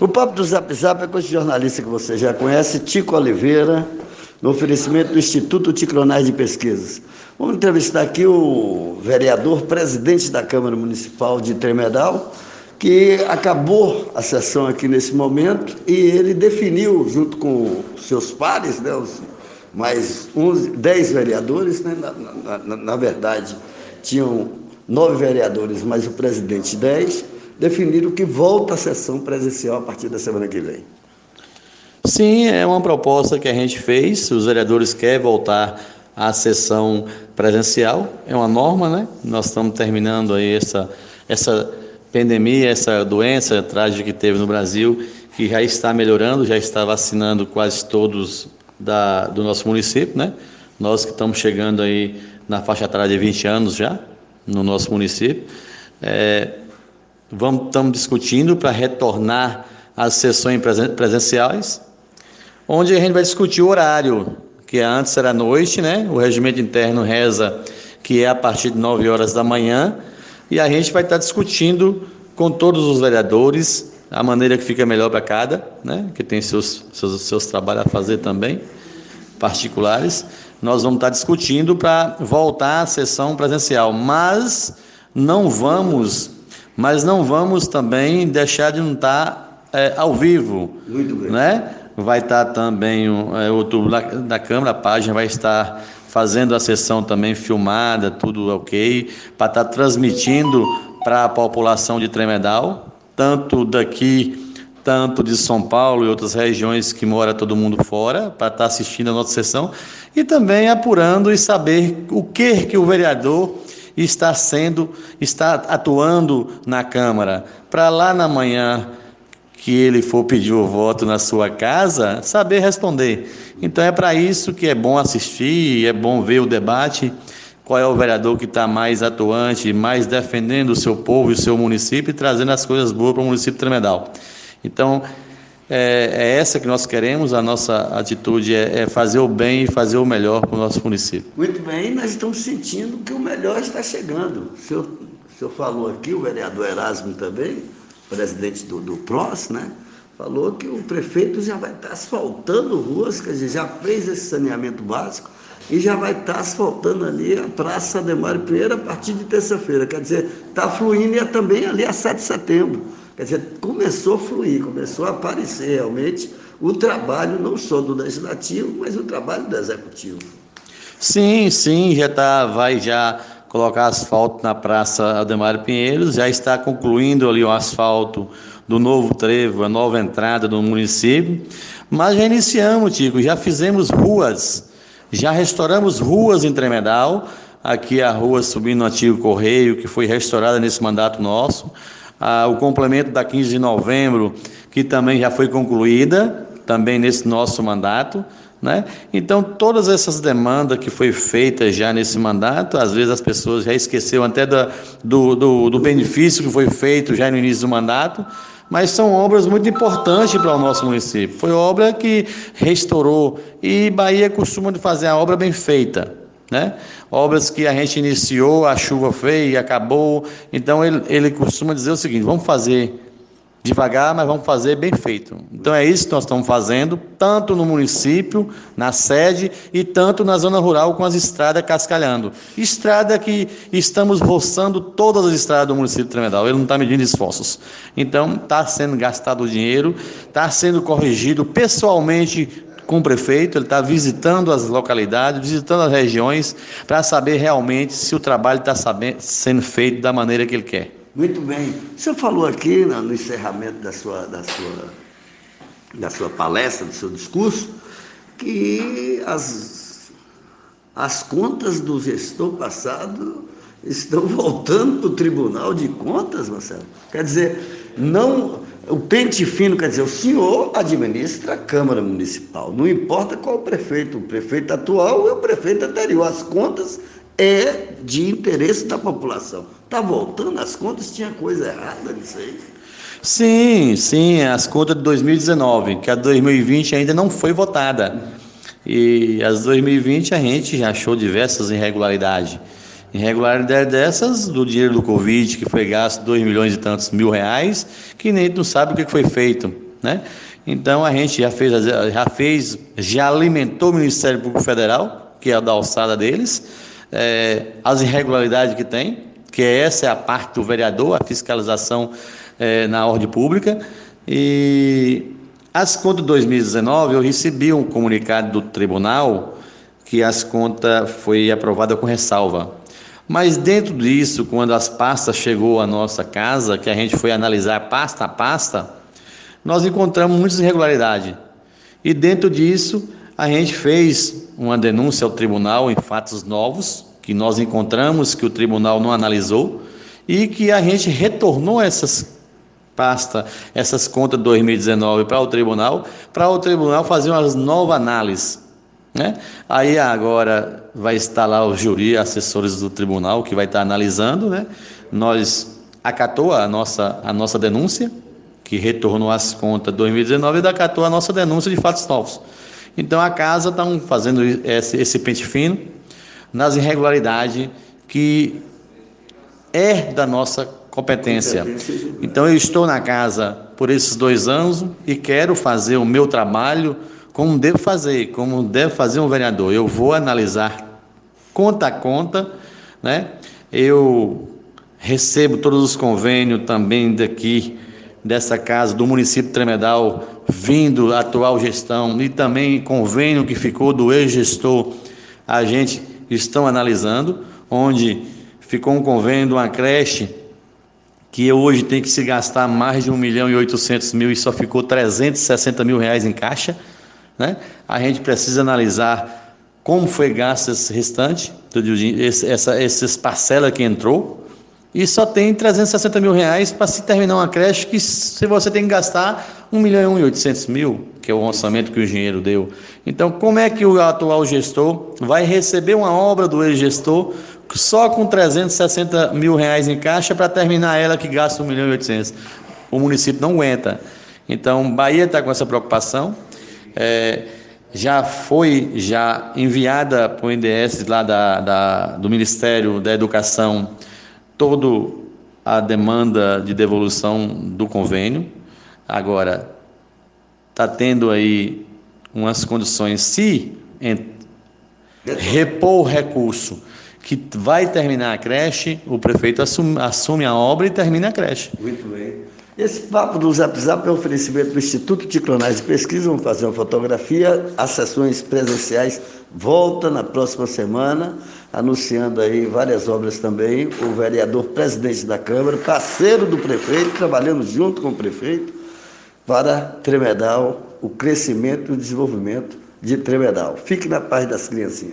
O papo do Zap Zap é com esse jornalista que você já conhece, Tico Oliveira, no oferecimento do Instituto Ticronais de Pesquisas. Vamos entrevistar aqui o vereador, presidente da Câmara Municipal de Tremedal, que acabou a sessão aqui nesse momento e ele definiu, junto com seus pares, né, os mais 11, 10 vereadores, né, na, na, na verdade, tinham nove vereadores, mas o presidente 10, definiram que volta a sessão presencial a partir da semana que vem. Sim, é uma proposta que a gente fez, os vereadores querem voltar à sessão presencial, é uma norma, né? Nós estamos terminando aí essa, essa pandemia, essa doença trágica que teve no Brasil, que já está melhorando, já está vacinando quase todos da, do nosso município, né? Nós que estamos chegando aí na faixa atrás de 20 anos já, no nosso município. É, vamos, estamos discutindo para retornar às sessões presenciais, onde a gente vai discutir o horário, que antes era noite, né? O regimento interno reza que é a partir de 9 horas da manhã, e a gente vai estar discutindo com todos os vereadores a maneira que fica melhor para cada, né? Que tem seus, seus, seus trabalhos a fazer também, particulares. Nós vamos estar discutindo para voltar à sessão presencial, mas não vamos mas não vamos também deixar de não estar é, ao vivo. Muito bem. Né? Vai estar também o é, outubro da, da Câmara, a página vai estar fazendo a sessão também filmada, tudo ok, para estar transmitindo para a população de Tremedal, tanto daqui, tanto de São Paulo e outras regiões que mora todo mundo fora, para estar assistindo a nossa sessão, e também apurando e saber o que que o vereador está sendo, está atuando na Câmara, para lá na manhã que ele for pedir o voto na sua casa, saber responder. Então é para isso que é bom assistir, é bom ver o debate, qual é o vereador que está mais atuante, mais defendendo o seu povo e o seu município e trazendo as coisas boas para o município de Tremedal. Então, é, é, essa que nós queremos, a nossa atitude é, é, fazer o bem e fazer o melhor para o nosso município. Muito bem, nós estamos sentindo que o melhor está chegando. O senhor, o senhor falou aqui, o vereador Erasmo também, presidente do, do PROS, né? Falou que o prefeito já vai estar asfaltando ruas, quer dizer, já fez esse saneamento básico e já vai estar asfaltando ali a Praça Ademar Pinheiro a partir de terça-feira. Quer dizer, está fluindo e é também ali a 7 de setembro. Quer dizer, começou a fluir, começou a aparecer realmente o trabalho não só do legislativo, mas o trabalho do executivo. Sim, sim, já tá, vai já colocar asfalto na Praça Ademar Pinheiros, já está concluindo ali o asfalto do novo trevo, a nova entrada do município, mas já iniciamos, Tico, já fizemos ruas, já restauramos ruas em Tremedal, aqui a rua subindo antigo Correio, que foi restaurada nesse mandato nosso, ah, o complemento da 15 de novembro, que também já foi concluída, também nesse nosso mandato. Né? Então, todas essas demandas que foi feita já nesse mandato, às vezes as pessoas já esqueceram até do, do, do, do benefício que foi feito já no início do mandato, mas são obras muito importantes para o nosso município. Foi obra que restaurou e Bahia costuma fazer a obra bem feita né? Obras que a gente iniciou, a chuva veio e acabou. Então ele, ele costuma dizer o seguinte: vamos fazer devagar, mas vamos fazer bem feito. Então é isso que nós estamos fazendo, tanto no município, na sede, e tanto na zona rural com as estradas cascalhando. Estrada que estamos roçando todas as estradas do município de Tremedal, ele não está medindo esforços. Então está sendo gastado o dinheiro, está sendo corrigido pessoalmente com o prefeito, ele está visitando as localidades, visitando as regiões, para saber realmente se o trabalho está sendo feito da maneira que ele quer. Muito bem. Senhor falou aqui no encerramento da sua, da sua, da sua palestra, do seu discurso, que as, as contas do gestor passado estão voltando para o Tribunal de Contas, Marcelo. Quer dizer, não o pente fino quer dizer, o senhor administra a Câmara Municipal, não importa qual o prefeito, o prefeito atual e o prefeito anterior, as contas é de interesse da população. Está voltando as contas, tinha coisa errada nisso aí. Sim, sim, as contas de 2019, que a 2020 ainda não foi votada. E as 2020 a gente já achou diversas irregularidades. Irregularidade dessas, do dinheiro do Covid, que foi gasto 2 milhões e tantos mil reais, que nem não sabe o que foi feito, né? Então a gente já fez, já fez, já alimentou o Ministério Público Federal, que é da alçada deles, é, as irregularidades que tem, que essa é a parte do vereador, a fiscalização é, na ordem pública. E as contas de 2019, eu recebi um comunicado do tribunal que as contas foi aprovada com ressalva. Mas dentro disso, quando as pastas chegou à nossa casa, que a gente foi analisar pasta a pasta, nós encontramos muitas irregularidades. E dentro disso, a gente fez uma denúncia ao tribunal em fatos novos, que nós encontramos que o tribunal não analisou e que a gente retornou essas pasta, essas contas de 2019 para o tribunal, para o tribunal fazer uma nova análise. Né? Aí agora vai estar lá o júri, assessores do tribunal, que vai estar analisando. Né? Nós acatou a nossa, a nossa denúncia, que retornou as contas de 2019, e acatou a nossa denúncia de fatos novos. Então a casa está fazendo esse, esse pente fino nas irregularidades que é da nossa competência. Então eu estou na casa por esses dois anos e quero fazer o meu trabalho como devo fazer, como deve fazer um vereador. Eu vou analisar conta a conta, né? Eu recebo todos os convênios também daqui dessa casa do município Tremedal, vindo a atual gestão e também convênio que ficou do ex-gestor, a gente estão analisando, onde ficou um convênio de uma creche que hoje tem que se gastar mais de 1 milhão e 800 mil e só ficou 360 mil reais em caixa. Né? A gente precisa analisar como foi gasto esse restante, essa, essas parcelas que entrou, e só tem 360 mil reais para se terminar uma creche que se você tem que gastar 1 milhão e 800 mil, que é o orçamento que o engenheiro deu. Então, como é que o atual gestor vai receber uma obra do ex-gestor só com 360 mil reais em caixa para terminar ela que gasta 1 milhão e 800? O município não aguenta. Então, Bahia está com essa preocupação. É, já foi já enviada para o INDS lá da, da, do Ministério da Educação toda a demanda de devolução do convênio. Agora, está tendo aí umas condições, se repor o recurso que vai terminar a creche, o prefeito assume, assume a obra e termina a creche. Muito bem. Esse papo do Zap Zap é um oferecimento do Instituto de Clonagem e Pesquisa. Vamos fazer uma fotografia. As sessões presenciais voltam na próxima semana, anunciando aí várias obras também. O vereador presidente da Câmara, parceiro do prefeito, trabalhando junto com o prefeito para Tremedal, o crescimento e o desenvolvimento de Tremedal. Fique na paz das criancinhas.